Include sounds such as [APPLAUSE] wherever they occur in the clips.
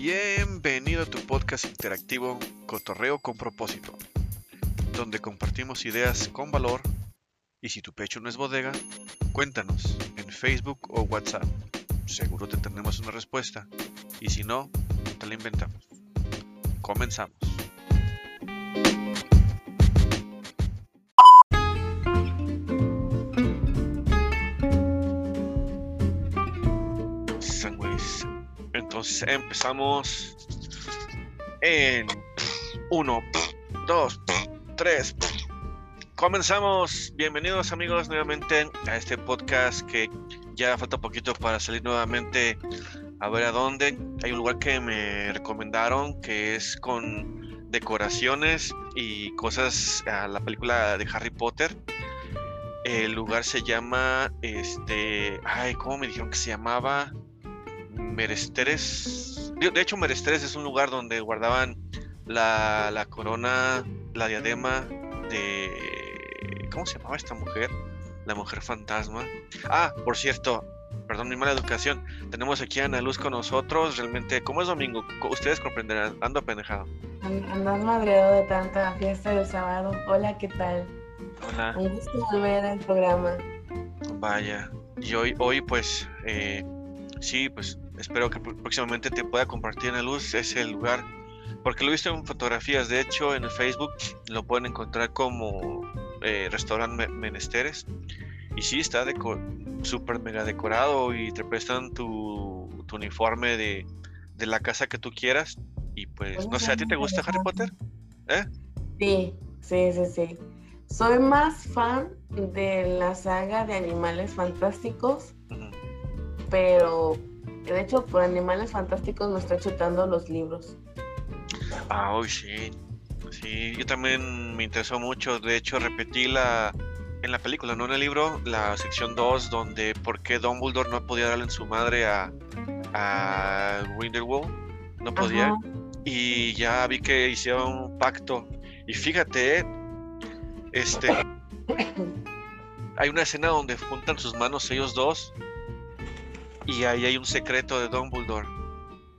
Bienvenido a tu podcast interactivo Cotorreo con propósito, donde compartimos ideas con valor y si tu pecho no es bodega, cuéntanos en Facebook o WhatsApp. Seguro te tendremos una respuesta y si no, te la inventamos. Comenzamos. Empezamos en 1, 2, 3. Comenzamos. Bienvenidos amigos nuevamente a este podcast que ya falta poquito para salir nuevamente a ver a dónde. Hay un lugar que me recomendaron que es con decoraciones y cosas a la película de Harry Potter. El lugar se llama, este, ay, ¿cómo me dijeron que se llamaba? Meresteres. De hecho, Meresteres es un lugar donde guardaban la, la corona, la diadema de... ¿Cómo se llamaba esta mujer? La mujer fantasma. Ah, por cierto, perdón mi mala educación. Tenemos aquí a Ana Luz con nosotros. Realmente, como es domingo, ustedes comprenderán, ando apendejado. Andas madreado de tanta fiesta del sábado. Hola, ¿qué tal? Hola. Un gusto volver al programa. Vaya. Y hoy, hoy pues, eh, sí, pues espero que próximamente te pueda compartir Ana Luz ese lugar. Porque lo he visto en fotografías. De hecho, en el Facebook lo pueden encontrar como eh, Restaurante Menesteres. Y sí, está súper mega decorado y te prestan tu, tu uniforme de, de, la casa que tú quieras. Y pues, no sé, ¿a ti te gusta Harry Potter? ¿Eh? Sí, sí, sí, sí. Soy más fan de la saga de Animales Fantásticos, uh -huh. pero de hecho por Animales Fantásticos me estoy chutando los libros. Ah, hoy sí. Sí, yo también me interesó mucho. De hecho, repetí la, en la película, no en el libro, la sección 2, donde por qué Dumbledore no podía darle en su madre a, a no podía. Ajá. Y ya vi que hicieron un pacto. Y fíjate, este, [COUGHS] hay una escena donde juntan sus manos ellos dos. Y ahí hay un secreto de Dumbledore.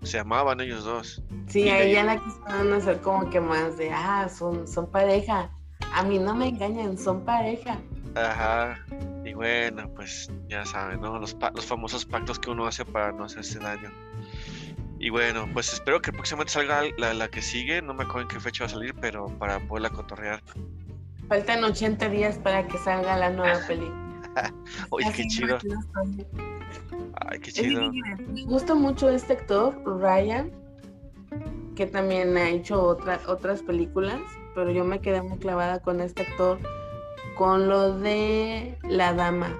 Se amaban ellos dos. Sí, y ahí ya la quisieron hacer como que más de, ah, son, son pareja. A mí no me engañan, son pareja. Ajá. Y bueno, pues ya saben, ¿no? Los, los famosos pactos que uno hace para no hacerse daño. Y bueno, pues espero que próximamente salga la, la, que sigue. No me acuerdo en qué fecha va a salir, pero para poderla cotorrear. Faltan 80 días para que salga la nueva película. [LAUGHS] Oye, qué chido. Ay, qué chido. Me gusta mucho este actor, Ryan, que también ha hecho otra, otras películas, pero yo me quedé muy clavada con este actor, con lo de La Dama,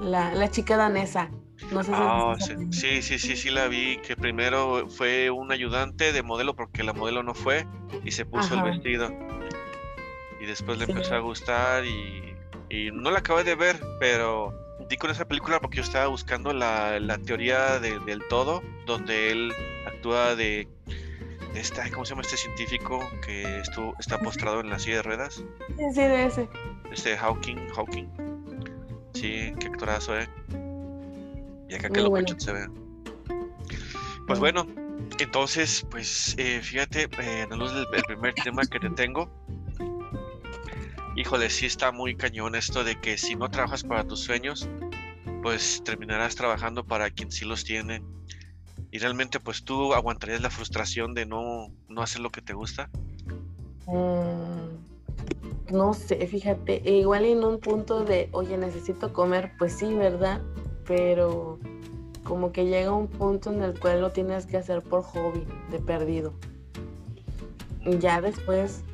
la, la chica danesa. No sé si oh, sí, sí, sí, sí, sí, la vi, que primero fue un ayudante de modelo porque la modelo no fue y se puso Ajá. el vestido. Y después le sí. empezó a gustar y, y, no la acabé de ver, pero di con esa película porque yo estaba buscando la, la teoría de, del todo, donde él actúa de, de esta, ¿cómo se llama este científico que estuvo, está postrado en la silla de ruedas? Sí, de ese. Este Hawking, Hawking. Sí, qué actorazo, eh. Y acá que lo bueno. se ve. Pues bueno, entonces, pues eh, fíjate, eh, la luz del el primer tema que te tengo, híjole, sí está muy cañón esto de que si no trabajas para tus sueños, pues terminarás trabajando para quien sí los tiene. Y realmente, pues tú aguantarías la frustración de no, no hacer lo que te gusta. Mm, no sé, fíjate, e igual en un punto de, oye, necesito comer, pues sí, ¿verdad? Pero como que llega un punto en el cual lo tienes que hacer por hobby, de perdido. Ya después,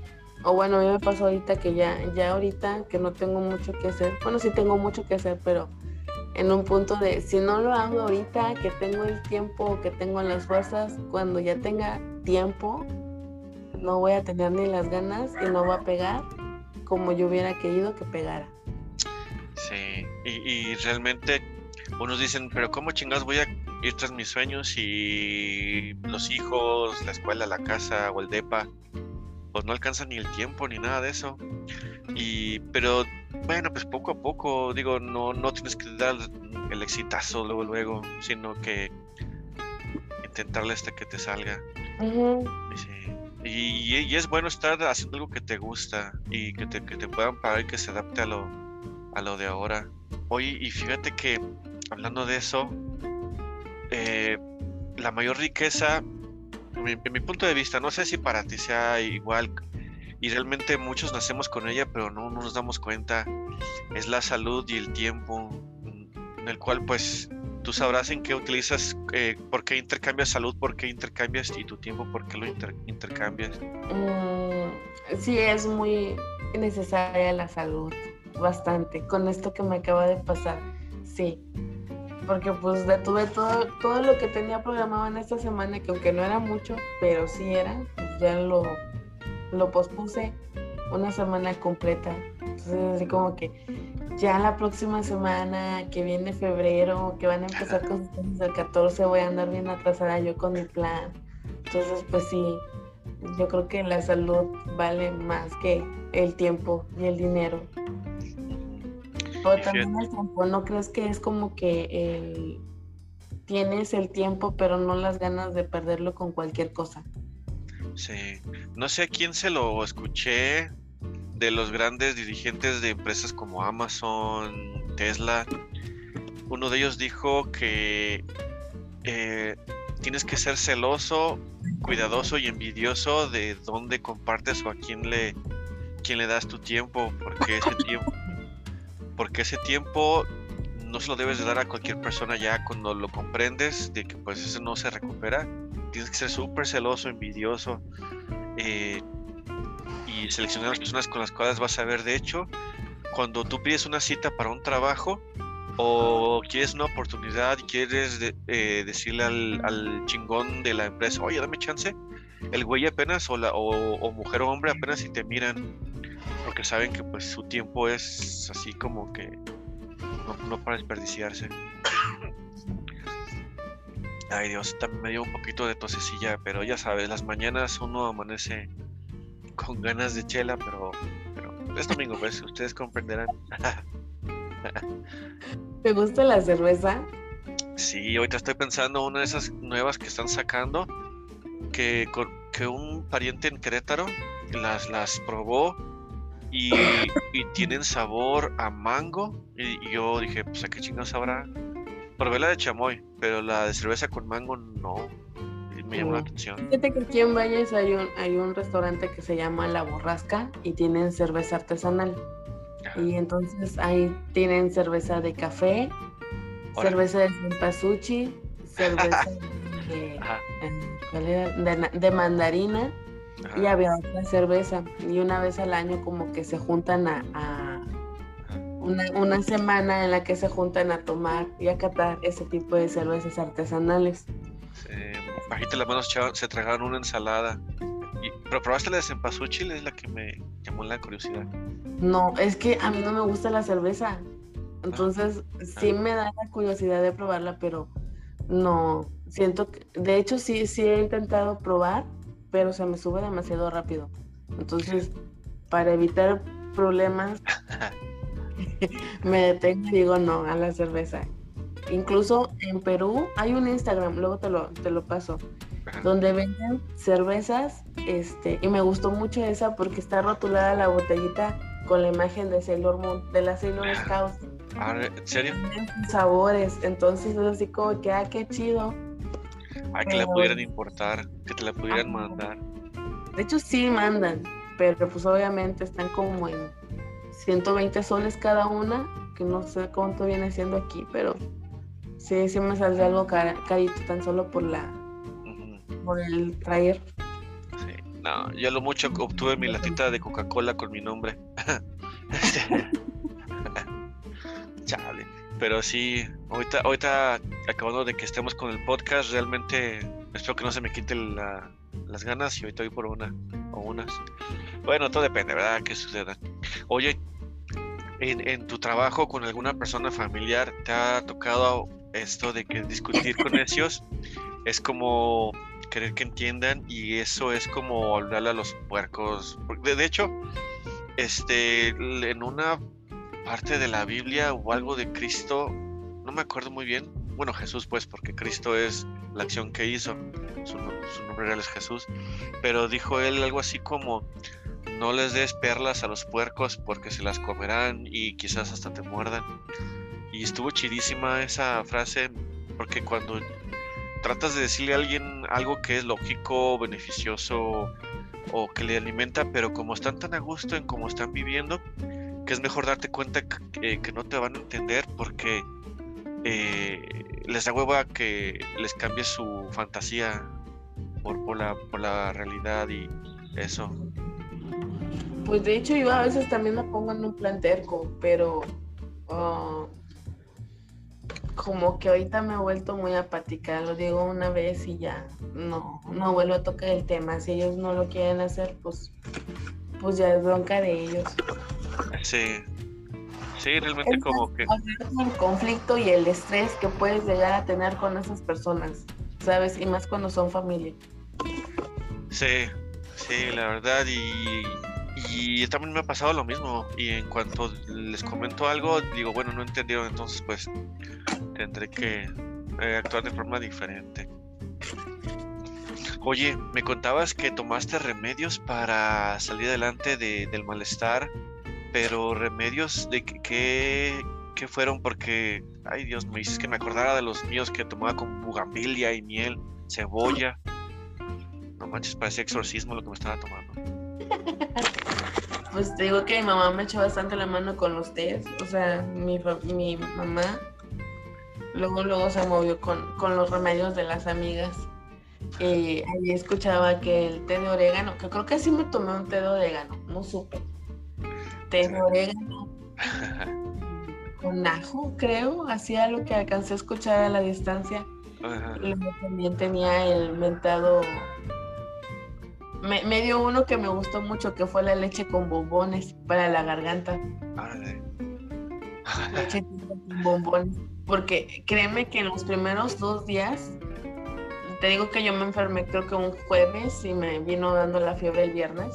o bueno, a mí me pasó ahorita que ya, ya ahorita que no tengo mucho que hacer, bueno, sí tengo mucho que hacer, pero en un punto de, si no lo hago ahorita, que tengo el tiempo, que tengo las fuerzas, cuando ya tenga tiempo, no voy a tener ni las ganas y no va a pegar como yo hubiera querido que pegara. Sí, y, realmente unos dicen, pero ¿cómo chingados voy a ir tras mis sueños y los hijos, la escuela, la casa o el DEPA? Pues no alcanzan ni el tiempo ni nada de eso. Y, pero bueno, pues poco a poco, digo, no, no tienes que dar el exitazo luego, luego, sino que intentarle hasta que te salga. Y, sí. Y, y es bueno estar haciendo algo que te gusta y que te, que te puedan pagar y que se adapte a lo, a lo de ahora. Oye, y fíjate que hablando de eso, eh, la mayor riqueza, mi, mi punto de vista, no sé si para ti sea igual, y realmente muchos nacemos con ella, pero no, no nos damos cuenta, es la salud y el tiempo, mm, en el cual pues tú sabrás en qué utilizas, eh, por qué intercambias salud, por qué intercambias y tu tiempo, por qué lo inter- intercambias. Mm, sí, es muy necesaria la salud, bastante. Con esto que me acaba de pasar, sí. Porque pues detuve todo, todo lo que tenía programado en esta semana, que aunque no era mucho, pero sí era, pues ya lo, lo pospuse una semana completa. Entonces así como que ya la próxima semana, que viene febrero, que van a empezar con sus del 14, voy a andar bien atrasada yo con mi plan. Entonces pues sí, yo creo que la salud vale más que el tiempo y el dinero. Pero también el tiempo, ¿no crees que es como que el- tienes el tiempo pero no las ganas de perderlo con cualquier cosa? Sí, no sé a quién se lo escuché de los grandes dirigentes de empresas como Amazon, Tesla. Uno de ellos dijo que eh, tienes que ser celoso, cuidadoso y envidioso de dónde compartes o a quién le, quién le das tu tiempo, porque ese tiempo, porque ese tiempo no se lo debes de dar a cualquier persona ya cuando lo comprendes de que pues eso no se recupera. Tienes que ser súper celoso, envidioso eh, y seleccionar las personas con las cuales vas a ver. De hecho, cuando tú pides una cita para un trabajo o quieres una oportunidad quieres de- eh, decirle al, al chingón de la empresa, oye, dame chance, el güey apenas o, la, o, o mujer o hombre apenas si te miran porque saben que pues su tiempo es así como que no, no para desperdiciarse. Ay Dios, también me dio un poquito de tosecilla, pero ya sabes, las mañanas uno amanece con ganas de chela, pero, pero es domingo, pues ustedes comprenderán. [LAUGHS] ¿Te gusta la cerveza? Sí, ahorita estoy pensando una de esas nuevas que están sacando, que, que un pariente en Querétaro las, las probó y, y tienen sabor a mango. Y, y yo dije, pues a qué chingados sabrá. Probé la de chamoy, pero la de cerveza con mango no. Y me llamó la atención. Fíjate que aquí en Valles hay un, hay un restaurante que se llama La Borrasca y tienen cerveza artesanal. Ajá. Y entonces ahí tienen cerveza de café, cerveza de cempasúchil, cerveza [LAUGHS] de, eh, ¿cuál era? de, na- de mandarina ajá, y había otra cerveza. Y una vez al año como que se juntan a, una, una semana en la que se juntan a tomar y a catar ese tipo de cervezas artesanales. Eh, bajita las manos, se tragaron una ensalada. Y, pero probaste la de cempasúchil, es la que me llamó la curiosidad. No, es que a mí no me gusta la cerveza. Entonces, sí Ah. me da la curiosidad de probarla, pero no, siento que, de hecho sí, sí he intentado probar, pero se me sube demasiado rápido. Entonces, para evitar problemas, [LAUGHS] me detengo y digo no a la cerveza. Incluso en Perú hay un Instagram, luego te lo, te lo paso, Ajá. donde venden cervezas, este, y me gustó mucho esa porque está rotulada la botellita con la imagen de Sailor Moon, de la Sailor Ajá. Scouts, Ah, ¿En serio? Sabores, entonces es así como que, ah, qué chido. Ay, que la pudieran importar, que te la pudieran mandar. De hecho sí mandan, pero pues obviamente están como en 120 soles cada una, que no sé cuánto viene siendo aquí, pero sí, sí me saldría algo cara- carito tan solo por la por el traer. sí. No, yo lo mucho que obtuve mi latita de Coca-Cola con mi nombre. [LAUGHS] [LAUGHS] Chale. Pero sí, ahorita, ahorita acabando de que estemos con el podcast, realmente espero que no se me quiten la- las ganas y ahorita voy por una o unas. Bueno, todo depende, ¿verdad? Que suceda. Oye, en, en tu trabajo con alguna persona familiar, ¿te ha tocado esto de que discutir con ellos es como querer que entiendan y eso es como hablarle a los puercos? De, de hecho, este, en una parte de la Biblia o algo de Cristo, no me acuerdo muy bien, bueno, Jesús pues, porque Cristo es la acción que hizo, su, nombre real es Jesús, pero dijo él algo así como, no les des perlas a los puercos porque se las comerán y quizás hasta te muerdan. Y estuvo chidísima esa frase porque cuando tratas de decirle a alguien algo que es lógico, beneficioso o que le alimenta, pero como están tan a gusto en cómo están viviendo, que es mejor darte cuenta que, no te van a entender porque eh, les da hueva que les cambie su fantasía por, por, la, por la realidad y eso. Pues de hecho yo a veces también me pongo en un plan terco, pero ah, como que ahorita me he vuelto muy apática, lo digo una vez y ya no, no vuelvo a tocar el tema. Si ellos no lo quieren hacer, pues, pues ya es bronca de ellos. Sí, Sí, realmente como que... El conflicto y el estrés que puedes llegar a tener con esas personas, ¿sabes? Y más cuando son familia. Sí, sí, la verdad, y, y también me ha pasado lo mismo. Y en cuanto les comento algo, digo, bueno, no entendieron, entonces pues tendré que eh, actuar de forma diferente. Oye, me contabas que tomaste remedios para salir adelante de, del malestar pero remedios de qué, qué fueron, porque, ay Dios, me dices que me acordara de los míos que tomaba con bugambilia y miel, cebolla. No manches, parecía exorcismo lo que me estaba tomando. Pues te digo que mi mamá me echó bastante la mano con los tés. O sea, mi, mi mamá luego, luego se movió con, con los remedios de las amigas. Y ahí escuchaba que el té de orégano, que creo que sí me tomé un té de orégano, no supe de orégano [LAUGHS] con ajo, creo, hacía lo que alcancé a escuchar a la distancia. Luego también tenía el mentado. Me, dio uno que me gustó mucho, que fue la leche con bombones para la garganta. leche [LAUGHS] con bombones. Porque créeme que en los primeros dos días, te digo que yo me enfermé creo que un jueves y me vino dando la fiebre el viernes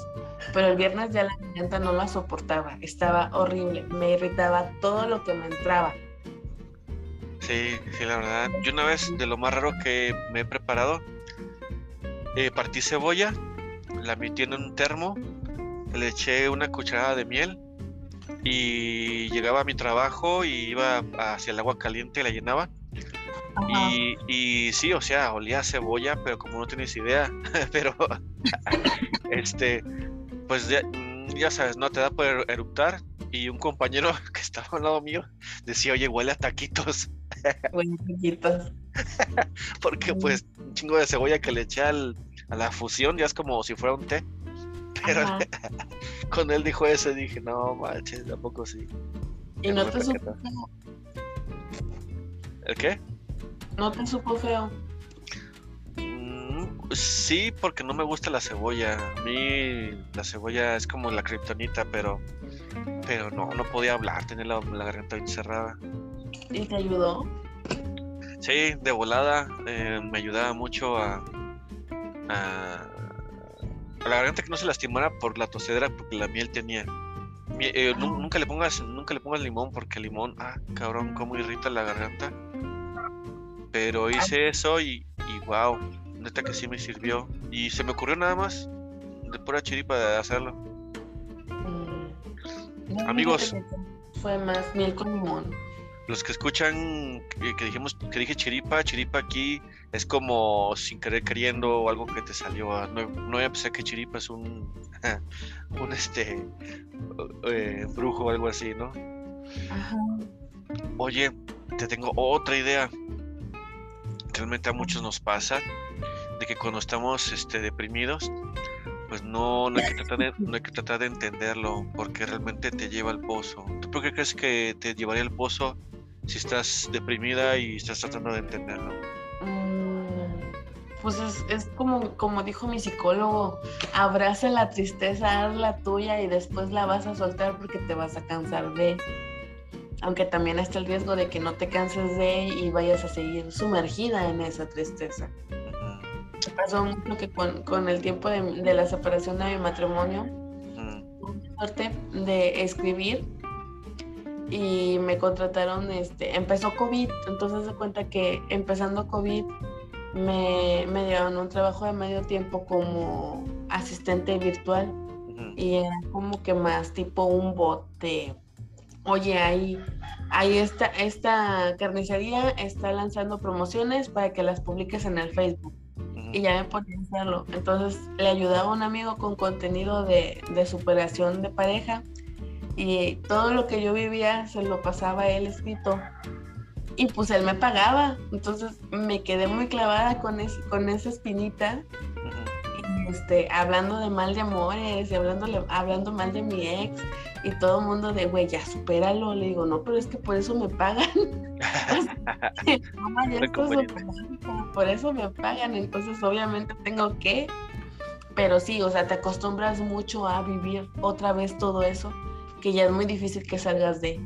pero el viernes ya la garganta no la soportaba, estaba horrible, me irritaba todo lo que me entraba. Sí, sí, la verdad. Yo una vez de lo más raro que me he preparado, eh, partí cebolla, la metí en un termo, le eché una cucharada de miel y llegaba a mi trabajo y iba hacia el agua caliente y la llenaba. Y, y, sí, o sea, olía a cebolla, pero como no tienes idea, [LAUGHS] pero [LAUGHS] este, pues mm, ya, sabes, no te da por er, eructar. Y un compañero [LAUGHS] que estaba al lado mío decía, oye, huele a taquitos. [LAUGHS] Huele a taquitos. Porque pues un chingo de cebolla que le eché a la fusión ya es como si fuera un té. Pero [LAUGHS] con él dijo eso dije, no manches, tampoco sí. ¿Y no te supo feo? ¿El qué? No te supo feo. Sí, porque no me gusta la cebolla. A mí la cebolla es como la kriptonita, pero pero no, no podía hablar, tenía la, garganta encerrada. ¿Y te ayudó? Sí, de volada eh, me ayudaba mucho a, a, la garganta que no se lastimara por la tosedera porque la miel tenía. Eh, nunca le pongas nunca le pongas limón porque el limón, ah, cabrón, cómo irrita la garganta. Pero hice eso y, y wow, neta que sí me sirvió. Y se me ocurrió nada más de pura chiripa de hacerlo. Mm, Amigos. Fue más miel con limón. Los que escuchan que, dijimos que dije chiripa, chiripa aquí es como sin querer queriendo o algo que te salió. No, no a pensar que chiripa es un [LAUGHS] un este eh, brujo o algo así, ¿no? Ajá. Oye, te tengo otra idea. Realmente a muchos nos pasa de que cuando estamos este, deprimidos, pues no, no, hay que tratar de, no hay que tratar de entenderlo porque realmente te lleva al pozo. ¿Tú por qué crees que te llevaría al pozo si estás deprimida y estás tratando de entenderlo? Mm, pues es, es, como, como dijo mi psicólogo, abraza la tristeza, haz la tuya y después la vas a soltar porque te vas a cansar de... Aunque también está el riesgo de que no te canses de y vayas a seguir sumergida en esa tristeza. Pasó mucho que con, el tiempo de, la separación de mi matrimonio, tuve suerte de escribir y me contrataron, este, empezó COVID, entonces se cuenta que empezando COVID me, me dieron un trabajo de medio tiempo como asistente virtual y era como que más tipo un bote. Oye, ahí, ahí está, esta carnicería está lanzando promociones para que las publiques en el Facebook. Y ya me ponía a hacerlo. Entonces le ayudaba a un amigo con contenido de, de superación de pareja y todo lo que yo vivía se lo pasaba él escrito y pues él me pagaba. Entonces me quedé muy clavada con, con esa espinita. Este, hablando de mal de amores y hablándole, hablando mal de mi ex y todo el mundo de, güey, ya supéralo. Le digo, no, pero es que por eso me pagan. [LAUGHS] por eso me pagan. Entonces obviamente tengo que, pero sí, o sea, te acostumbras mucho a vivir otra vez todo eso, que ya es muy difícil que salgas de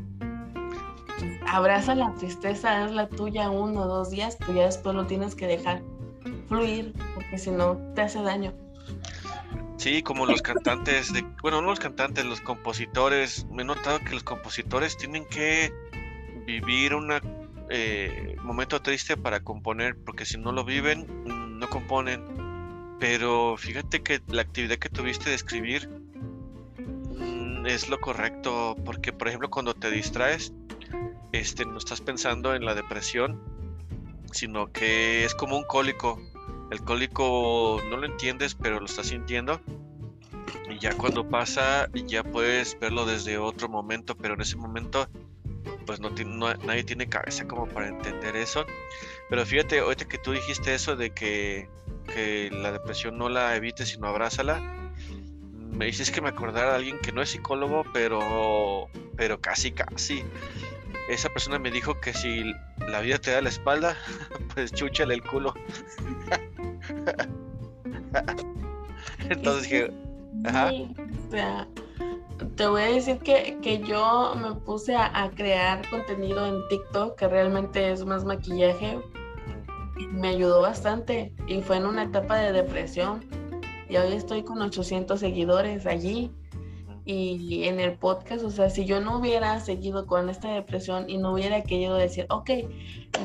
abraza la tristeza, es la tuya uno o dos días, pero ya después lo tienes que dejar fluir, porque si no te hace daño. Sí, como los cantantes, de, bueno, no los cantantes, los compositores, me he notado que los compositores tienen que vivir un eh, momento triste para componer, porque si no lo viven, no componen. Pero fíjate que la actividad que tuviste de escribir mm, es lo correcto, porque por ejemplo cuando te distraes, este, no estás pensando en la depresión, sino que es como un cólico. El cólico no lo entiendes, pero lo estás sintiendo. Y ya cuando pasa, ya puedes verlo desde otro momento, pero en ese momento, pues no, nadie tiene cabeza como para entender eso. Pero fíjate, ahorita que tú dijiste eso de que, que la depresión no la evites, sino abrázala, me dices que me acordara de alguien que no es psicólogo, pero, pero casi, casi esa persona me dijo que si la vida te da la espalda, [LAUGHS] pues chúchale el culo. [LAUGHS] Entonces dije, ajá. o sea, te voy a decir que, que yo me puse a, crear contenido en TikTok, que realmente es más maquillaje. Me ayudó bastante. Y fue en una etapa de depresión. Y hoy estoy con 800 seguidores allí y en el podcast, o sea, si yo no hubiera seguido con esta depresión y no hubiera querido decir, ok,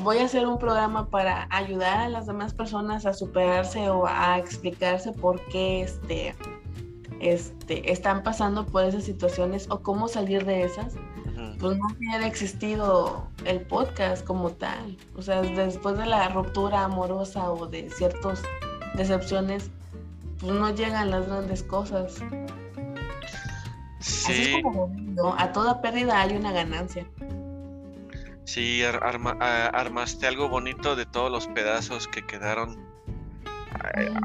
voy a hacer un programa para ayudar a las demás personas a superarse o a explicarse por qué este, este, están pasando por esas situaciones o cómo salir de esas, pues no hubiera existido el podcast como tal. O sea, después de la ruptura amorosa o de ciertas decepciones, pues no llegan las grandes cosas. Sí. A toda pérdida hay una ganancia. Sí, armaste algo bonito de todos los pedazos que quedaron.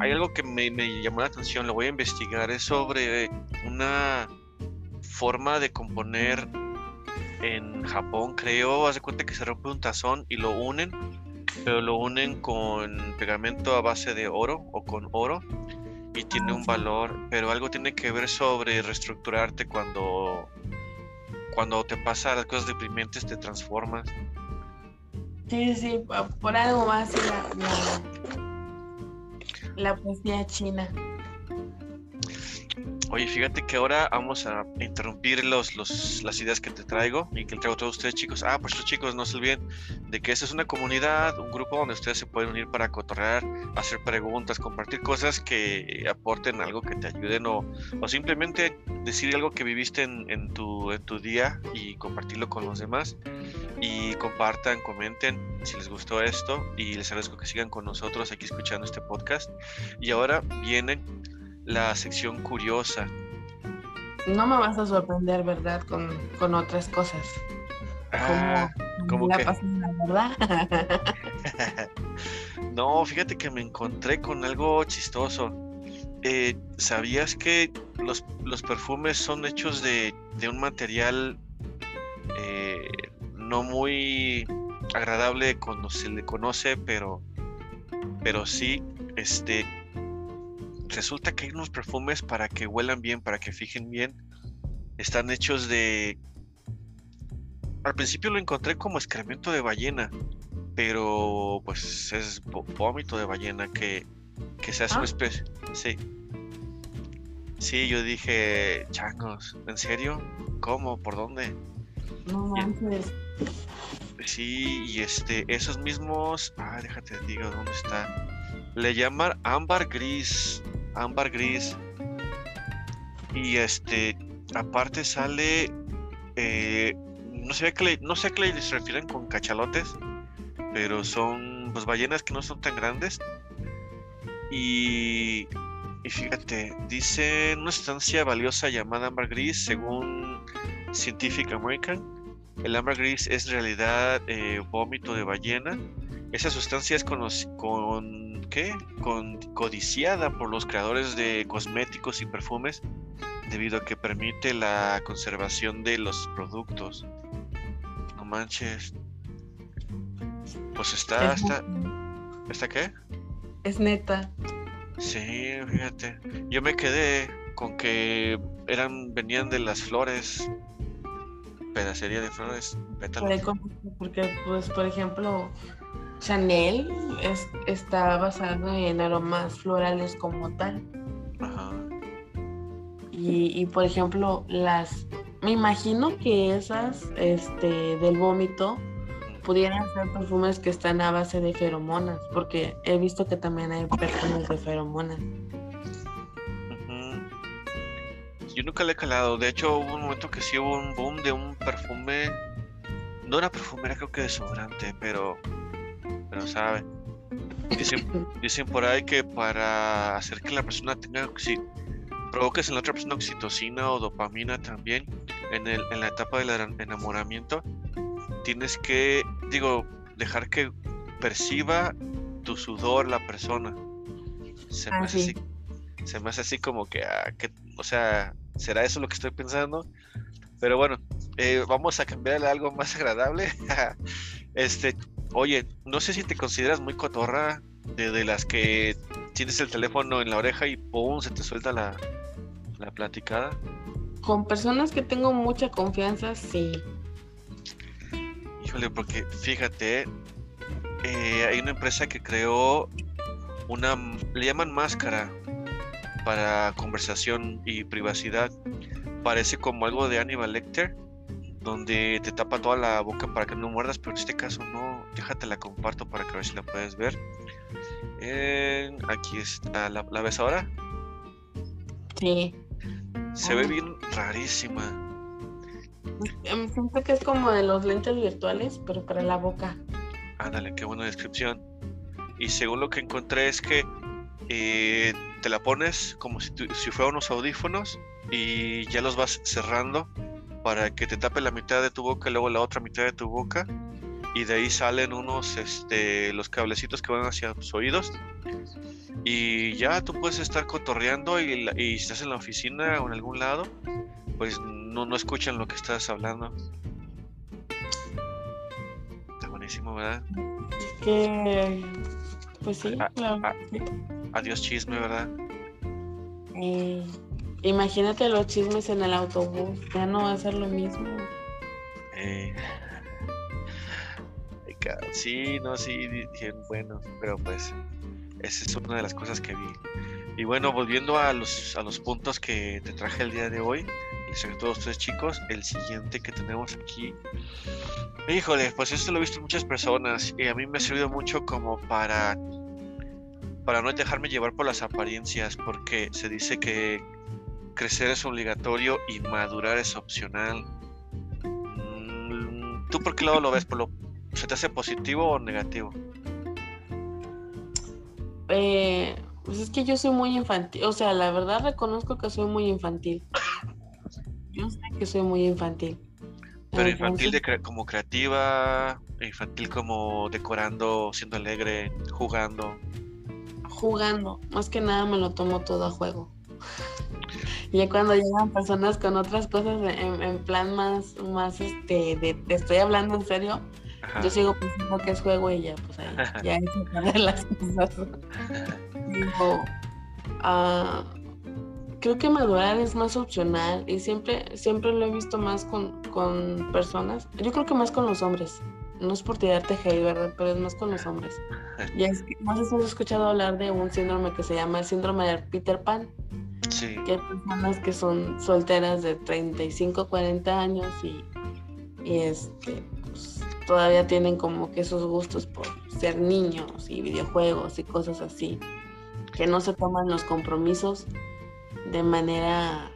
Hay, algo que me, llamó la atención, lo voy a investigar. Es sobre una forma de componer en Japón, creo. Haz de cuenta que se rompe un tazón y lo unen, pero lo unen con pegamento a base de oro o con oro y tiene un valor, pero algo tiene que ver sobre reestructurarte cuando cuando te pasa las cosas deprimente te transformas. Sí, sí, por algo más la, la poesía china. Oye, fíjate que ahora vamos a interrumpir los, las ideas que te traigo y que traigo a todos ustedes, chicos. Ah, pues chicos, no se olviden de que esta es una comunidad, un grupo donde ustedes se pueden unir para cotorrear, hacer preguntas, compartir cosas que aporten algo que te ayuden o, o simplemente decir algo que viviste en, en, tu, en tu día y compartirlo con los demás. Y compartan, comenten si les gustó esto y les agradezco que sigan con nosotros aquí escuchando este podcast. Y ahora vienen la sección curiosa. No me vas a sorprender, ¿verdad? Con, con otras cosas. Ah, como la verdad. [LAUGHS] no, fíjate que me encontré con algo chistoso. Eh, ¿Sabías que los, los, perfumes son hechos de, de un material eh, no muy agradable cuando se le conoce, pero, pero sí, este, resulta que hay unos perfumes para que huelan bien, para que fijen bien. Están hechos de... Al principio lo encontré como excremento de ballena, pero pues es vómito de ballena que, que se hace una ah. especie... Sí. Sí, yo dije, changos, ¿en serio? ¿Cómo? ¿Por dónde? No manches. Sí, y este, esos mismos, ah, déjate digo dónde está. Le llaman ámbar gris, ámbar gris. Y este, aparte sale, eh, no sé qué no sé a qué le se refieren con cachalotes, pero son pues ballenas que no son tan grandes. Y, y fíjate, dice una sustancia valiosa llamada ámbar gris, según Scientific American el ámbar gris es en realidad eh, vómito de ballena. Esa sustancia es con, ¿qué? Con, codiciada por los creadores de cosméticos y perfumes debido a que permite la conservación de los productos. No manches. Pues está, está, ¿está qué? Es neta. Sí, fíjate. Yo me quedé con que eran, venían de las flores pedacería de flores, pétalos. Porque, pues, por ejemplo, Chanel es, está basado en aromas florales como tal. Ajá. Y, y, por ejemplo, las. Me imagino que esas este, del vómito pudieran ser perfumes que están a base de feromonas, porque he visto que también hay perfumes de feromonas. Nunca le he calado. De hecho, hubo un momento que sí hubo un boom de un perfume. No una perfumera, creo que desodorante, pero. Pero sabe. [LAUGHS] Dicen, por ahí que para hacer que la persona tenga. Si provoques en la otra persona oxitocina o dopamina también, en, el, en la etapa del enamoramiento, tienes que, digo, dejar que perciba tu sudor la persona. Se me, hace, así, se me hace así como que, ah, que, o sea, ¿Será eso lo que estoy pensando? Pero bueno, eh, vamos a cambiarle algo más [LAUGHS] agradable. [LAUGHS] este, oye, no sé si te consideras muy cotorra de, las que tienes el teléfono en la oreja y ¡pum! se te suelta la, la platicada. Con personas que tengo mucha confianza, sí. Híjole, porque fíjate, eh, hay una empresa que creó una, le llaman máscara, para conversación y privacidad. Parece como algo de Hannibal Lecter, donde te tapa toda la boca para que no muerdas, pero en este caso no. Déjate la comparto para que a ver si la puedes ver. aquí está, ¿la, ves ahora? Sí. Se ve bien rarísima. Em, siento que es como de los lentes virtuales, pero para la boca. Ándale, qué buena descripción. Y según lo que encontré es que eh, te la pones como si, si fueran unos audífonos y ya los vas cerrando para que te tape la mitad de tu boca y luego la otra mitad de tu boca y de ahí salen unos este los cablecitos que van hacia tus oídos. Y ya tú puedes estar cotorreando y, y si estás en la oficina o en algún lado pues no, no escuchan lo que estás hablando. Está buenísimo verdad que pues sí, ah, claro. Ah, adiós chisme, ¿verdad? imagínate los chismes en el autobús, ya no va a ser lo mismo. Eh, sí, no, sí, dije, bueno, pero pues esa es una de las cosas que vi. Y bueno, volviendo a los, a los puntos que te traje el día de hoy, y sobre todo ustedes chicos, el siguiente que tenemos aquí. Híjole, pues esto lo he visto en muchas personas y a mí me ha servido mucho como para para no dejarme llevar por las apariencias, porque se dice que crecer es obligatorio y madurar es opcional. Mm, ¿Tú por qué lado lo ves? ¿Por lo, ¿Se te hace positivo o negativo? Eh, pues es que yo soy muy infantil, o sea, la verdad reconozco que soy muy infantil. Yo sé que soy muy infantil. Pero infantil de como creativa, infantil como decorando, siendo alegre, jugando jugando. Más que nada me lo tomo todo a juego. [LAUGHS] Y cuando llegan personas con otras cosas en, plan más, más este, de te estoy hablando en serio, yo sigo pensando que es juego y ya, pues ahí, [LAUGHS] ya hay que las cosas. [LAUGHS] Digo, ah, creo que madurar es más opcional y siempre, siempre lo he visto más con, con personas, yo creo que más con los hombres no es por tirarte hate, ¿verdad? Pero es más con los hombres. [LAUGHS] Ya es que, no sé si has escuchado hablar de un síndrome que se llama el síndrome de Peter Pan. Sí. Que hay personas que son solteras de 35, 40 años y, y este pues, todavía tienen como que sus gustos por ser niños y videojuegos y cosas así, que no se toman los compromisos de manera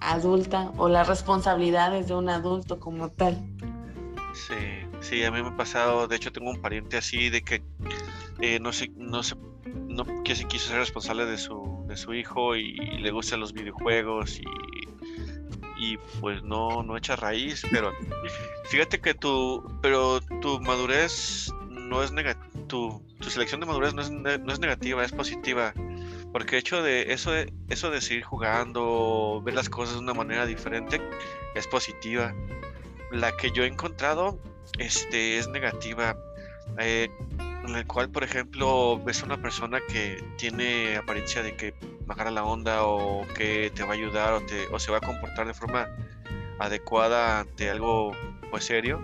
adulta o las responsabilidades de un adulto como tal. Sí, sí, a mí me ha pasado, de hecho tengo un pariente así de que eh, no sé, no sé, no que se quiso ser responsable de su, de su hijo y, le gustan los videojuegos y, y pues no, no echa raíz, pero fíjate que tu, pero tu madurez no es negativa, tu, tu, selección de madurez no es, no es negativa, es positiva. Porque hecho de eso eso de seguir jugando, ver las cosas de una manera diferente, es positiva. La que yo he encontrado este, es negativa. Eh, en el cual, por ejemplo, ves a una persona que tiene apariencia de que bajará la onda o que te va a ayudar o, te, o se va a comportar de forma adecuada ante algo pues serio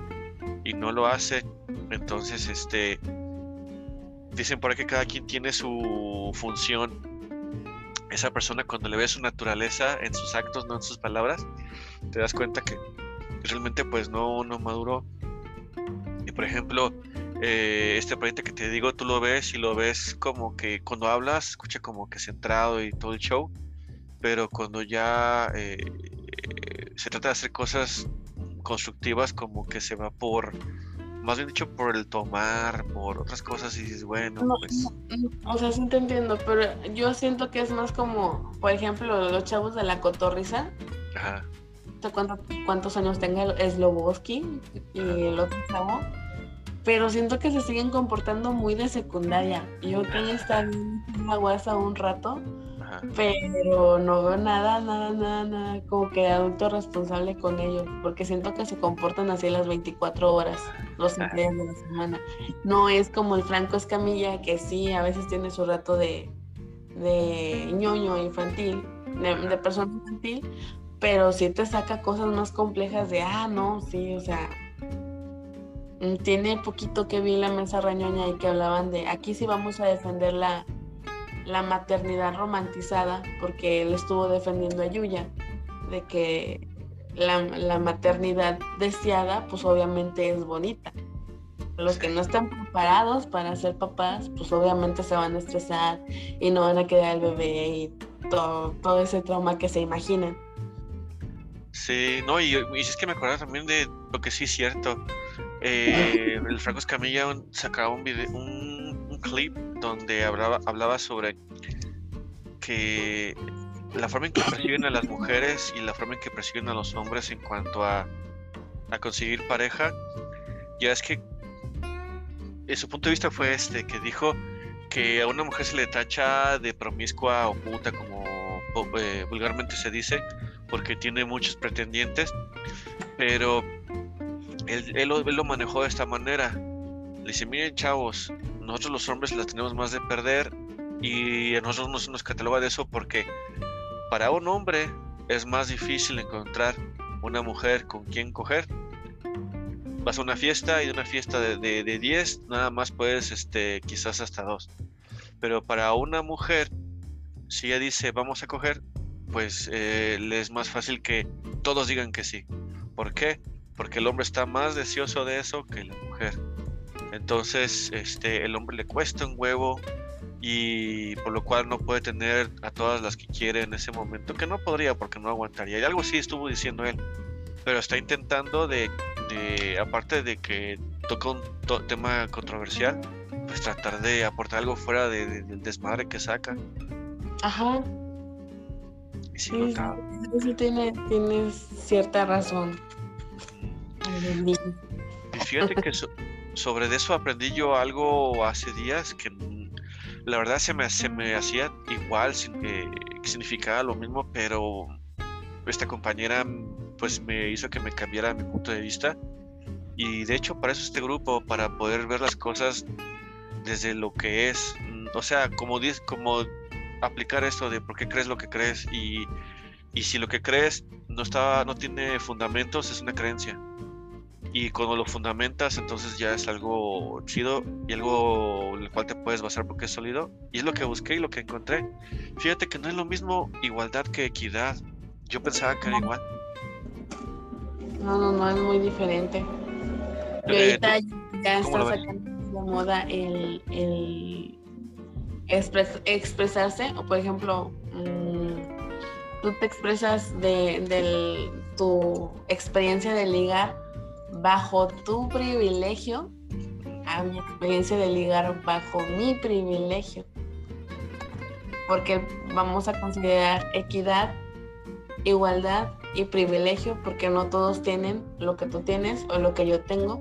y no lo hace. Entonces, este dicen por ahí que cada quien tiene su función. Esa persona cuando le ves su naturaleza en sus actos, no en sus palabras, te das cuenta que realmente pues no, no maduró. Por ejemplo, eh, este proyecto que te digo, tú lo ves y lo ves como que cuando hablas, escucha como que centrado y todo el show, pero cuando ya eh, se trata de hacer cosas constructivas, como que se va por, más bien dicho, por el tomar, por otras cosas y dices, bueno, pues... o sea, sí te entiendo, pero yo siento que es más como, por ejemplo, los chavos de la cotorriza. Ajá. ¿Cuántos, cuántos años tenga Sloboski y el otro chavo? Pero siento que se siguen comportando muy de secundaria. Yo que estar en la guasa un rato, pero no veo nada, nada, nada, nada como que adulto responsable con ellos, porque siento que se comportan así las 24 horas, los días de la semana. No es como el Franco Escamilla, que sí, a veces tiene su rato de, de ñoño infantil, de, de persona infantil, pero sí te saca cosas más complejas de, ah, no, sí, o sea, tiene poquito que vi la mesa rañoña y que hablaban de aquí sí vamos a defender la, la maternidad romantizada, porque él estuvo defendiendo a Yuya, de que la, la, maternidad deseada, pues obviamente es bonita. Los que no están preparados para ser papás, pues obviamente se van a estresar y no van a quedar el bebé y todo, todo ese trauma que se imaginan. Sí, no, y, y es que me acuerdo también de lo que sí es cierto. Eh, el Franco Escamilla sacaba un, video, un, clip donde hablaba, sobre que la forma en que persiguen a las mujeres y la forma en que persiguen a los hombres en cuanto a, a conseguir pareja, ya es que en su punto de vista fue este, que dijo que a una mujer se le tacha de promiscua o puta, como eh, vulgarmente se dice, porque tiene muchos pretendientes, pero él, lo, manejó de esta manera. Le dice, miren chavos, nosotros los hombres la tenemos más de perder y a nosotros no se nos cataloga de eso porque para un hombre es más difícil encontrar una mujer con quien coger. Vas a una fiesta y de una fiesta de 10 nada más puedes, este, quizás hasta dos. Pero para una mujer, si ella dice vamos a coger, pues eh, le es más fácil que todos digan que sí. ¿Por qué? Porque el hombre está más deseoso de eso que la mujer. Entonces, este, el hombre le cuesta un huevo y por lo cual no puede tener a todas las que quiere en ese momento, que no podría porque no aguantaría. Y algo así estuvo diciendo él, pero está intentando de, aparte de que toca un tema controversial, pues tratar de aportar algo fuera del desmadre que saca. Ajá, sí, eso tiene, tienes cierta razón. Y fíjate que sobre eso aprendí yo algo hace días que la verdad se me, se me hacía igual, sin que, significaba lo mismo, pero esta compañera pues me hizo que me cambiara mi punto de vista. Y de hecho para eso este grupo, para poder ver las cosas desde lo que es. O sea, como, como aplicar esto de por qué crees lo que crees y, si lo que crees no está no tiene fundamentos es una creencia y cuando lo fundamentas entonces ya es algo chido y algo en el cual te puedes basar porque es sólido. Y es lo que busqué y lo que encontré. Fíjate que no es lo mismo igualdad que equidad. Yo pensaba que era igual. No, no, no, es muy diferente. Y Eh, ahorita ya está sacando de moda el, el expres- expresarse, o por ejemplo, mm, tú te expresas de, del- tu experiencia de ligar bajo tu privilegio a mi experiencia de ligar bajo mi privilegio. Porque vamos a considerar equidad, igualdad y privilegio, porque no todos tienen lo que tú tienes o lo que yo tengo,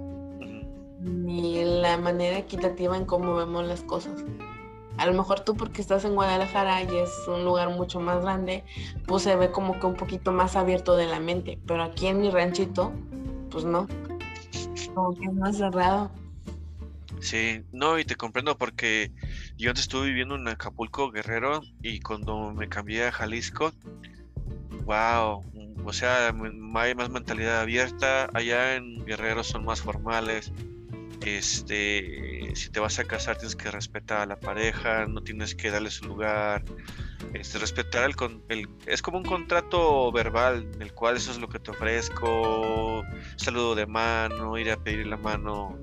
ni la manera equitativa en cómo vemos las cosas. A lo mejor tú porque estás en Guadalajara y es un lugar mucho más grande, pues se ve como que un poquito más abierto de la mente, pero aquí en mi ranchito, pues no, como que es más cerrado. Sí, no, y te comprendo porque yo antes estuve viviendo en Acapulco, Guerrero, y cuando me cambié a Jalisco, wow, o sea, hay más mentalidad abierta, allá en Guerrero son más formales, este, si te vas a casar tienes que respetar a la pareja, no tienes que darle su lugar, este, respetar el, el, es como un contrato verbal en el cual eso es lo que te ofrezco, saludo de mano, ir a pedir la mano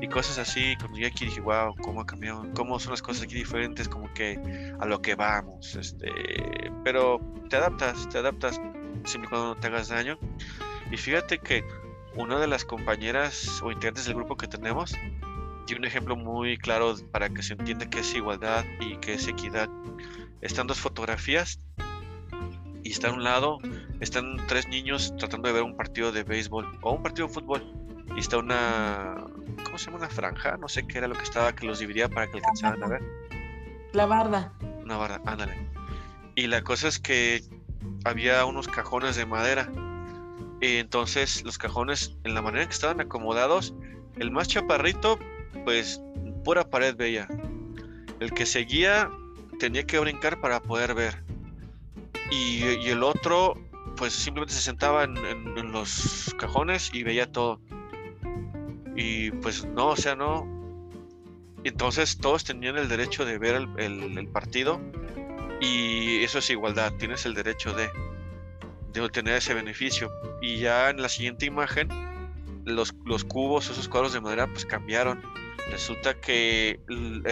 y cosas así. Cuando llegué aquí dije, wow, cómo ha cambiado, cómo son las cosas aquí diferentes, como que a lo que vamos, este, pero te adaptas, te adaptas siempre y cuando no te hagas daño. Y fíjate que una de las compañeras o integrantes del grupo que tenemos dio un ejemplo muy claro para que se entienda qué es igualdad y qué es equidad. Están dos fotografías y está a un lado, están tres niños tratando de ver un partido de béisbol o un partido de fútbol y está una, ¿cómo se llama? Una franja, no sé qué era lo que estaba que los dividía para que alcanzaran a ver. La barda. Una barra, ándale. Y la cosa es que había unos cajones de madera. Y entonces los cajones, en la manera en que estaban acomodados, el más chaparrito, pues pura pared veía. El que seguía tenía que brincar para poder ver. Y, el otro, pues simplemente se sentaba en, los cajones y veía todo. Y pues no, o sea, no. Entonces todos tenían el derecho de ver el, el- el partido y eso es igualdad, tienes el derecho de, de obtener ese beneficio. Y ya en la siguiente imagen, los, los cubos, esos cuadros de madera, pues cambiaron. Resulta que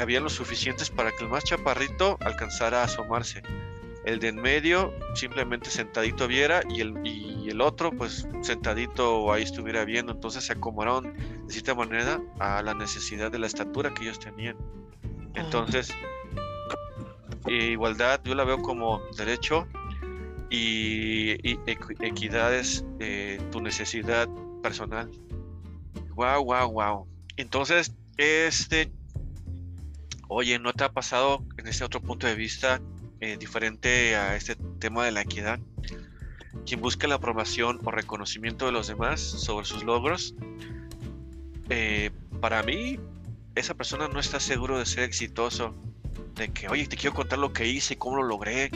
habían los suficientes para que el más chaparrito alcanzara a asomarse. El de en medio simplemente sentadito viera y el, y el otro pues sentadito ahí estuviera viendo. Entonces se acomodaron de cierta manera a la necesidad de la estatura que ellos tenían. Entonces, eh, igualdad yo la veo como derecho y, y equi- equidad es eh, tu necesidad personal. Wow, wow, wow. Entonces, este, oye, ¿no te ha pasado en este otro punto de vista eh, diferente a este tema de la equidad? Quien busca la aprobación o reconocimiento de los demás sobre sus logros, eh, para mí, esa persona no está seguro de ser exitoso de que, oye, te quiero contar lo que hice y cómo lo logré.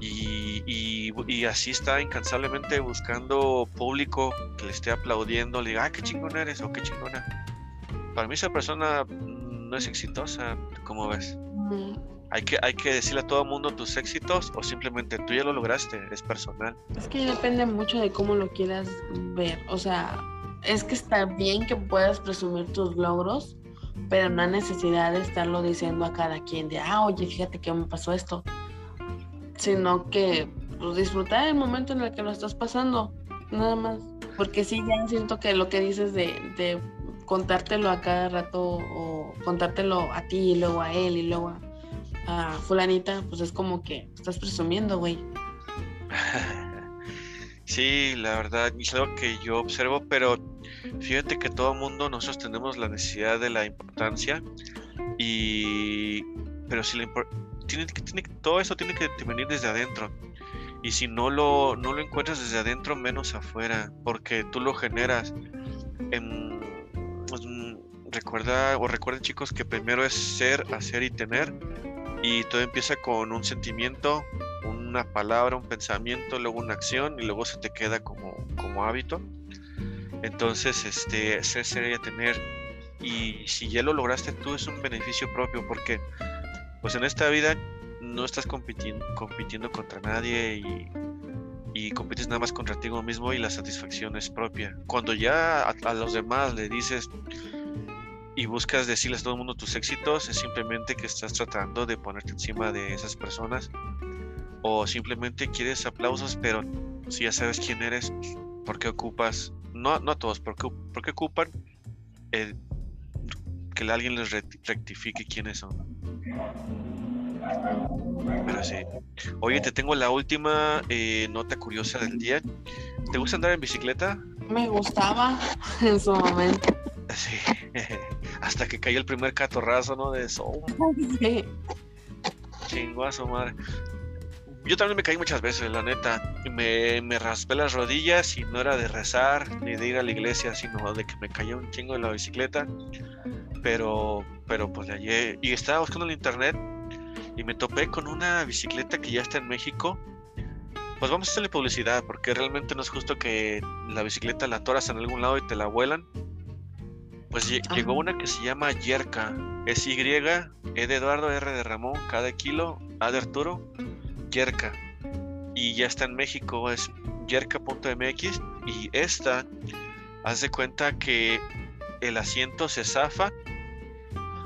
Y, y- así está incansablemente buscando público que le esté aplaudiendo, le diga, ah, qué chingón eres o qué chingona. Para mí esa persona no es exitosa, ¿cómo ves? Mm, Hay que, hay que decirle a todo el mundo tus éxitos o simplemente tú ya lo lograste, es personal. Es que depende mucho de cómo lo quieras ver. O sea, es que está bien que puedas presumir tus logros, pero no hay necesidad de estarlo diciendo a cada quien de, ah, oye, fíjate que me pasó esto. Sino que pues, disfrutar el momento en el que lo estás pasando, nada más. Porque sí, ya siento que lo que dices de, de contártelo a cada rato o contártelo a ti y luego a él y luego a, fulanita, pues es como que estás presumiendo, güey. [LAUGHS] Sí, la verdad, es algo que yo observo, pero fíjate que todo mundo nosotros tenemos la necesidad de la importancia y pero si la tiene tiene todo eso tiene que venir desde adentro. Y si no lo no lo encuentras desde adentro, menos afuera, porque tú lo generas. En, recuerda o recuerden chicos que primero es ser, hacer y tener y todo empieza con un sentimiento, una palabra, un pensamiento, luego una acción y luego se te queda como, como hábito. Entonces, este, ser, ser y tener. Y si ya lo lograste tú es un beneficio propio porque pues en esta vida no estás compitiendo, compitiendo contra nadie y, y compites nada más contra ti mismo y la satisfacción es propia. Cuando ya a, los demás le dices y buscas decirles a todo el mundo tus éxitos, es simplemente que estás tratando de ponerte encima de esas personas o simplemente quieres aplausos, pero si ya sabes quién eres, ¿por qué ocupas? No, no todos, ¿por qué, por qué ocupan el, que alguien les rectifique quiénes son? Pero sí. Oye, te tengo la última eh, nota curiosa del día. ¿Te gusta andar en bicicleta? Me gustaba en su momento. [LAUGHS] Sí. [LAUGHS] Hasta que cayó el primer catorrazo, ¿no? De eso. Sí. [LAUGHS] Chinguazo, madre. Yo también me caí muchas veces, la neta. Me, me raspé las rodillas y no era de rezar ni de ir a la iglesia, sino de que me cayó un chingo en la bicicleta. Pero, pero pues de ayer. Y estaba buscando en internet y me topé con una bicicleta que ya está en México. Pues vamos a hacerle publicidad porque realmente no es justo que la bicicleta la toras en algún lado y te la vuelan. Pues llegó una que se llama Yerka. Es Y, E de Eduardo, R de Ramón, K de Kilo, A de Arturo, Yerka. Y ya está en México, es yerka.mx. Y esta, hace cuenta que el asiento se zafa.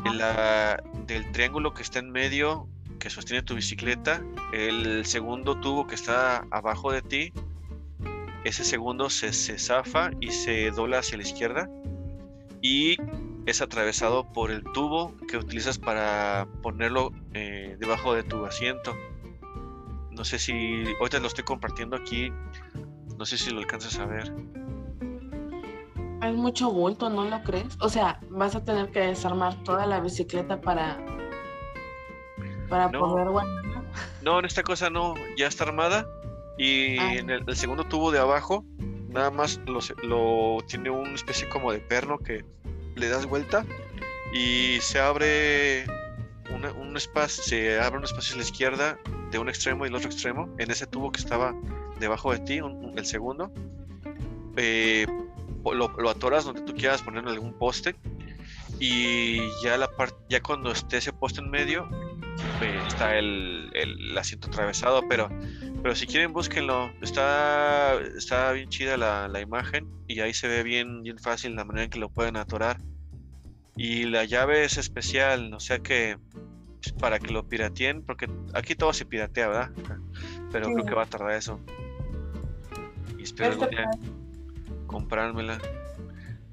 La, del triángulo que está en medio que sostiene tu bicicleta, el segundo tubo que está abajo de ti, ese segundo se, se zafa y se dobla hacia la izquierda y es atravesado por el tubo que utilizas para ponerlo eh, debajo de tu asiento. No sé si ahorita lo estoy compartiendo aquí, no sé si lo alcanzas a ver. Hay mucho bulto, ¿no lo crees? O sea, vas a tener que desarmar toda la bicicleta para para no, poder No, en esta cosa no, ya está armada. Y ah. en el, segundo tubo de abajo, nada más lo, tiene una especie como de perno que le das vuelta y se abre un espacio, se abre un espacio a la izquierda de un extremo y el otro extremo, en ese tubo que estaba debajo de ti, el segundo. Eh, lo, lo, atoras donde tú quieras poner algún poste y ya la parte ya cuando esté ese poste en medio está el, el, asiento atravesado, pero, pero si quieren búsquenlo, está, está bien chida la, la, imagen y ahí se ve bien, bien fácil la manera en que lo pueden atorar. Y la llave es especial, o sea que para que lo pirateen, porque aquí todo se piratea, ¿verdad? Pero creo que va a tardar eso. Y espero algún día comprármela.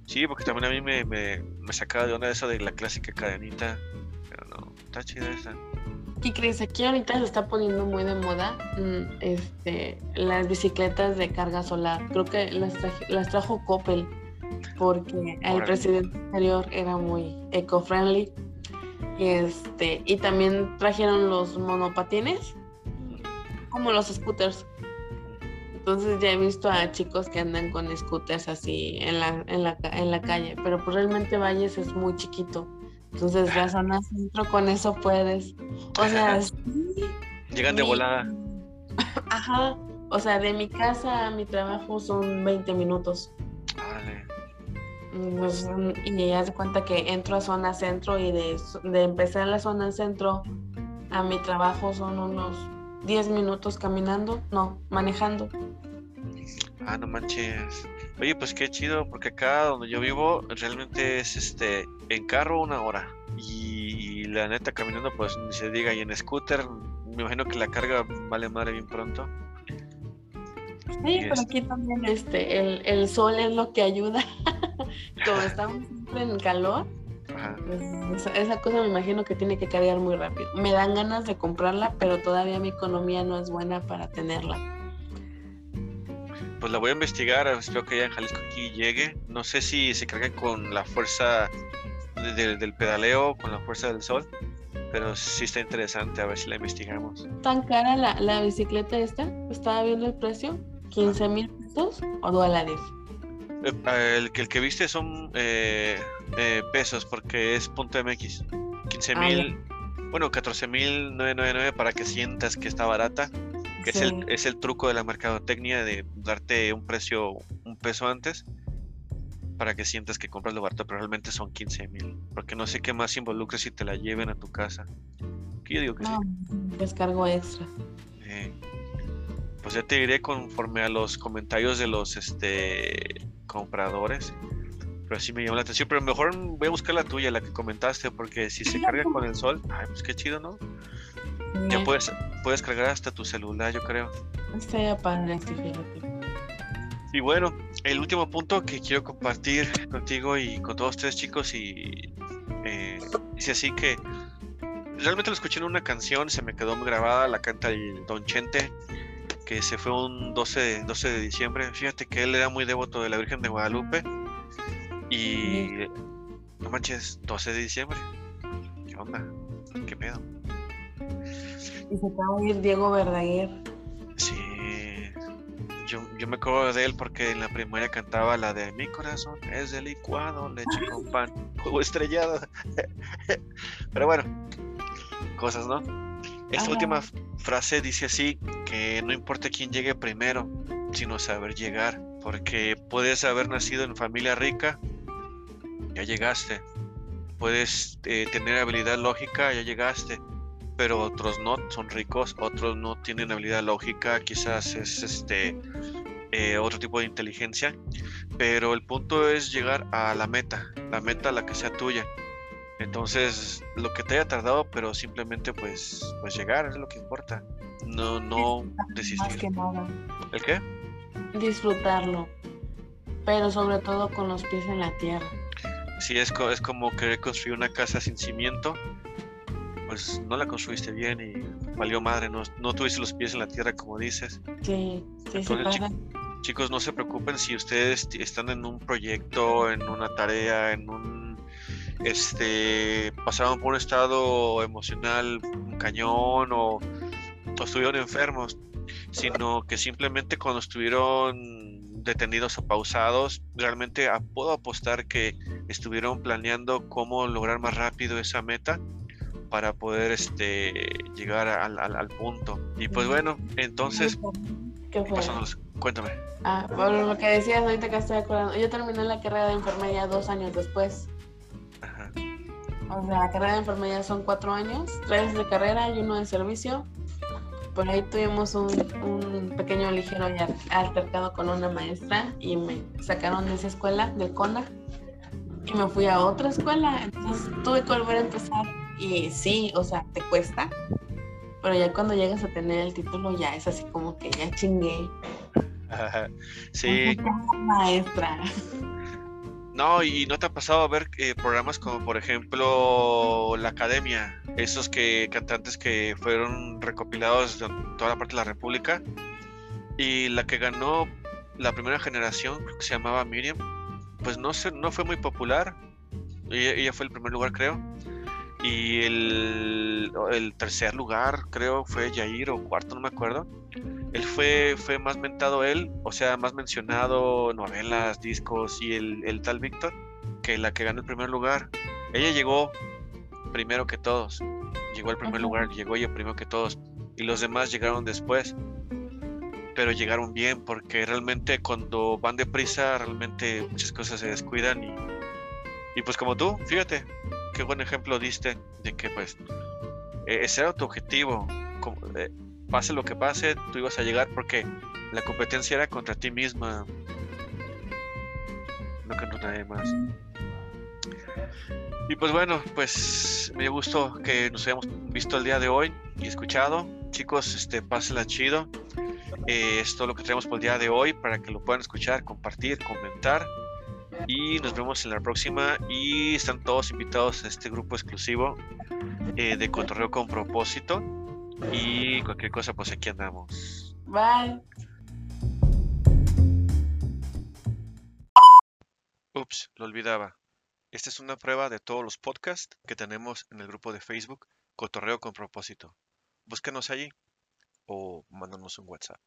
Sí, porque también a mí me, me, me sacaba de onda eso de la clásica cadenita. Pero no, está chida esa. ¿Qué crees? Aquí ahorita se está poniendo muy de moda mm, este, las bicicletas de carga solar. Creo que las, las trajo Coppel porque el presidente anterior era muy eco-friendly. Este, y también trajeron los monopatines como los scooters. Entonces ya he visto a chicos que andan con scooters así en la, en la, en la calle, pero pues realmente Valles es muy chiquito. Entonces la zona centro con eso puedes. O sea, Llegan de volada. Ajá. O sea, de mi casa a mi trabajo son 20 minutos. Vale. Pues, y ya se cuenta que entro a zona centro y de, de empezar la zona centro a mi trabajo son unos 10 minutos caminando, no, manejando. Ah, no manches. Oye, pues qué chido, porque acá donde yo vivo realmente es este en carro una hora. Y, la neta caminando pues ni se diga, y en scooter me imagino que la carga vale madre bien pronto. Sí, pero aquí también este, el, el, sol es lo que ayuda. [LAUGHS] Como estamos siempre en calor, pues, esa, cosa me imagino que tiene que cargar muy rápido. Me dan ganas de comprarla, pero todavía mi economía no es buena para tenerla. Pues la voy a investigar, espero que ya en Jalisco aquí llegue. No sé si se carga con la fuerza del pedaleo, con la fuerza del sol, pero sí está interesante, a ver si la investigamos. ¿Tan cara la, la bicicleta esta? Estaba viendo el precio, 15 mil pesos o dólares. Eh, el, el, que viste son eh, eh, pesos porque es punto MX. 15 ah, mil, bueno, 14 mil 999 para que sientas que está barata. Que es, el, es el truco de la mercadotecnia de darte un precio un peso antes para que sientas que compras lo barato, pero realmente son 15 mil. Porque no sé qué más involucra si te la lleven a tu casa. Que yo digo que no, Descargo extra. pues ya te diré conforme a los comentarios de los este compradores. Pero así me llamó la atención. Pero mejor voy a buscar la tuya, la que comentaste, porque si se carga con el sol, ay, pues qué chido, ¿no? Ya puedes, puedes cargar hasta tu celular, yo creo. Estaría padre, fíjate. Y bueno, el último punto que quiero compartir contigo y con todos ustedes chicos y eh, dice así que realmente lo escuché en una canción, se me quedó muy grabada, la canta el Don Chente, que se fue un 12 de, 12 de diciembre. Fíjate que él era muy devoto de la Virgen de Guadalupe y no manches, 12 de diciembre. ¿Qué onda? ¿Qué pedo? Y se acaba de ir Diego Verdaguer. Sí, yo, yo, me acuerdo de él porque en la primaria cantaba la de Mi corazón es de licuado, leche con pan, jugo estrellado. [LAUGHS] Pero bueno, cosas, ¿no? Esta última frase dice así, que no importa quién llegue primero, sino saber llegar, porque puedes haber nacido en familia rica, ya llegaste, puedes eh, tener habilidad lógica, ya llegaste, pero otros no son ricos, otros no tienen habilidad lógica, quizás es este eh, otro tipo de inteligencia, pero el punto es llegar a la meta, la meta la que sea tuya. Entonces, lo que te haya tardado, pero simplemente pues, pues llegar es lo que importa. No, no desistir. que nada. ¿El qué? Disfrutarlo, pero sobre todo con los pies en la tierra. Sí, es, es como querer construir una casa sin cimiento pues no la construiste bien y valió madre, no, no tuviste los pies en la tierra como dices. Sí, sí, sí chicos, no se preocupen si ustedes están en un proyecto, en una tarea, en un este pasaron por un estado emocional un cañón o, o estuvieron enfermos, sino que simplemente cuando estuvieron detenidos o pausados, realmente puedo apostar que estuvieron planeando cómo lograr más rápido esa meta para poder este, llegar al, punto. Y pues bueno, entonces, ¿qué pasó? Cuéntame. Ah, por lo que decías ahorita que estoy acordando, yo terminé la carrera de enfermería dos años después. Ajá. O sea, la carrera de enfermería son cuatro años, tres de carrera y uno de servicio. Por ahí tuvimos un, un pequeño ligero altercado con una maestra y me sacaron de esa escuela, del CONA, y me fui a otra escuela. Entonces tuve que volver a empezar y sí, o sea, te cuesta, pero ya cuando llegas a tener el título ya es así como que ya chingué. sí. Maestra. No, y no te ha pasado a ver eh, programas como por ejemplo La Academia, esos que cantantes que fueron recopilados de toda la parte de la República y la que ganó la primera generación, creo que se llamaba Miriam, pues no se, no fue muy popular. ella fue el primer lugar, creo y el, el, tercer lugar, creo, fue Jair o cuarto, no me acuerdo. Él fue, fue más mentado él, o sea, más mencionado novelas, discos y el, el tal Víctor, que la que ganó el primer lugar. Ella llegó primero que todos. Llegó al primer lugar, llegó ella primero que todos. Y los demás llegaron después. Pero llegaron bien, porque realmente cuando van deprisa, realmente muchas cosas se descuidan. Y, y pues como tú, fíjate, qué buen ejemplo diste de que pues e-, ese era tu objetivo. Eh, pase lo que pase, tú ibas a llegar porque la competencia era contra ti misma, no contra nadie más. Y pues bueno, pues me gustó que nos hayamos visto el día de hoy y escuchado. Chicos, este, pásenla chido. Eh, es todo lo que tenemos por el día de hoy para que lo puedan escuchar, compartir, comentar. Y nos vemos en la próxima. Y están todos invitados a este grupo exclusivo eh, de Cotorreo con propósito. Y cualquier cosa, pues aquí andamos. Bye. Ups, lo olvidaba. Esta es una prueba de todos los podcasts que tenemos en el grupo de Facebook Cotorreo con propósito. Búsquenos allí o mándanos un WhatsApp.